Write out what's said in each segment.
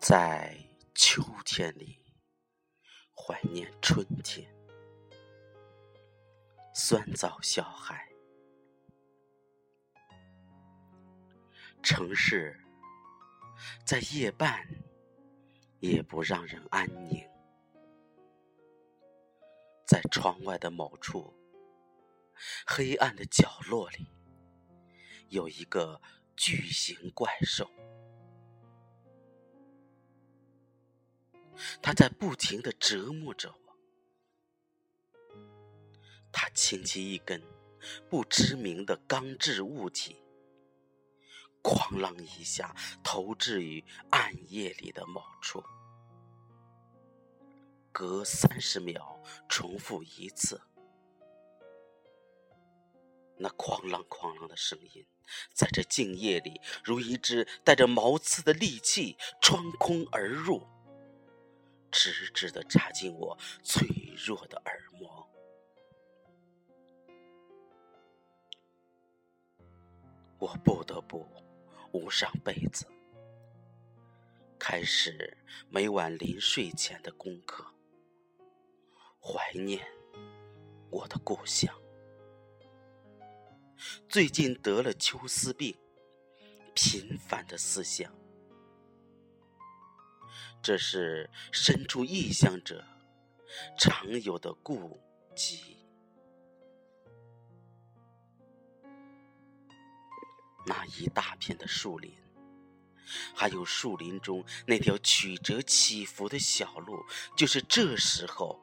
在秋天里怀念春天，酸枣小孩，城市在夜半也不让人安宁，在窗外的某处黑暗的角落里，有一个巨型怪兽。他在不停的折磨着我。他轻起一根不知名的钢制物体，哐啷一下投掷于暗夜里的某处，隔三十秒重复一次。那哐啷哐啷的声音，在这静夜里，如一只带着毛刺的利器穿空而入。直直的扎进我脆弱的耳膜，我不得不捂上被子，开始每晚临睡前的功课，怀念我的故乡。最近得了秋思病，频繁的思乡。这是身处异乡者常有的顾忌。那一大片的树林，还有树林中那条曲折起伏的小路，就是这时候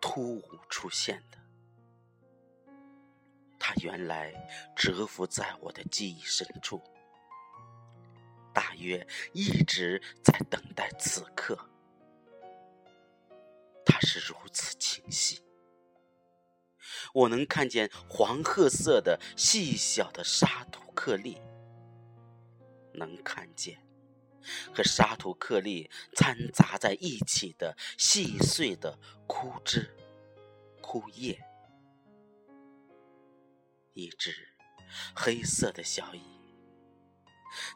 突兀出现的。它原来蛰伏在我的记忆深处。约一直在等待此刻，它是如此清晰，我能看见黄褐色的细小的沙土颗粒，能看见和沙土颗粒掺杂在一起的细碎的枯枝、枯叶，一只黑色的小蚁。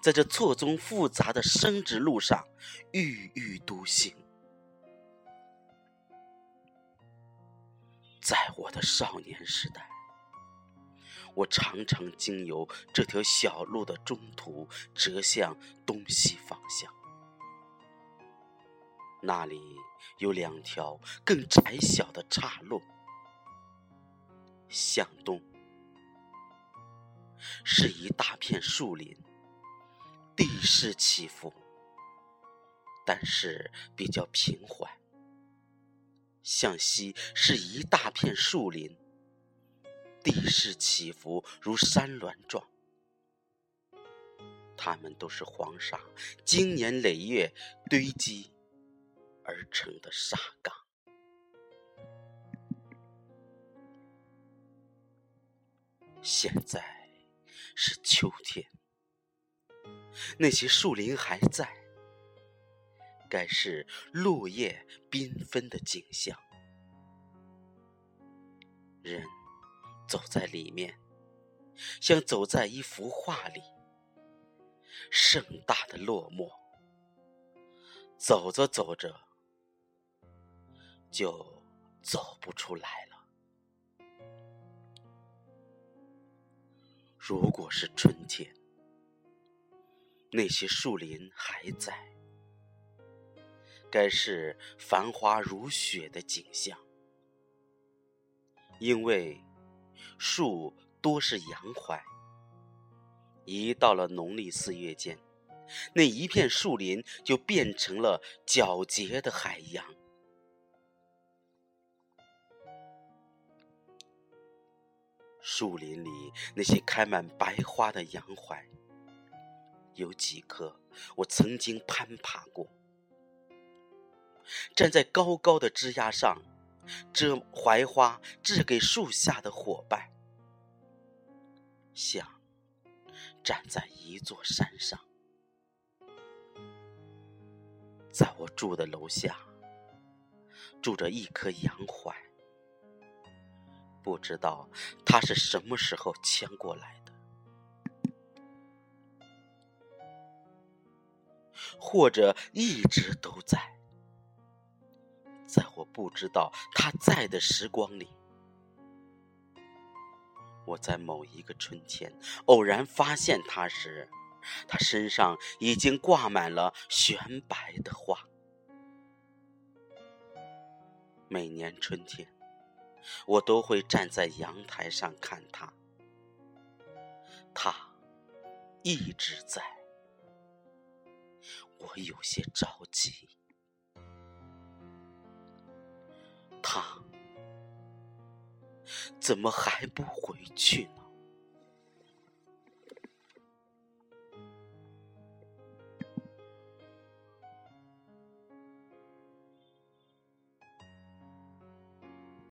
在这错综复杂的生殖路上，郁郁独行。在我的少年时代，我常常经由这条小路的中途，折向东西方向。那里有两条更窄小的岔路，向东是一大片树林。地势起伏，但是比较平缓。向西是一大片树林，地势起伏如山峦状。它们都是黄沙经年累月堆积而成的沙岗。现在是秋天。那些树林还在，该是落叶缤纷的景象。人走在里面，像走在一幅画里，盛大的落寞。走着走着，就走不出来了。如果是春天。那些树林还在，该是繁花如雪的景象，因为树多是洋槐。一到了农历四月间，那一片树林就变成了皎洁的海洋。树林里那些开满白花的洋槐。有几棵，我曾经攀爬过，站在高高的枝桠上，这槐花掷给树下的伙伴，像站在一座山上。在我住的楼下，住着一棵洋槐，不知道它是什么时候迁过来的。或者一直都在。在我不知道他在的时光里，我在某一个春天偶然发现他时，他身上已经挂满了玄白的花。每年春天，我都会站在阳台上看他，他一直在，我有些着急。他怎么还不回去呢？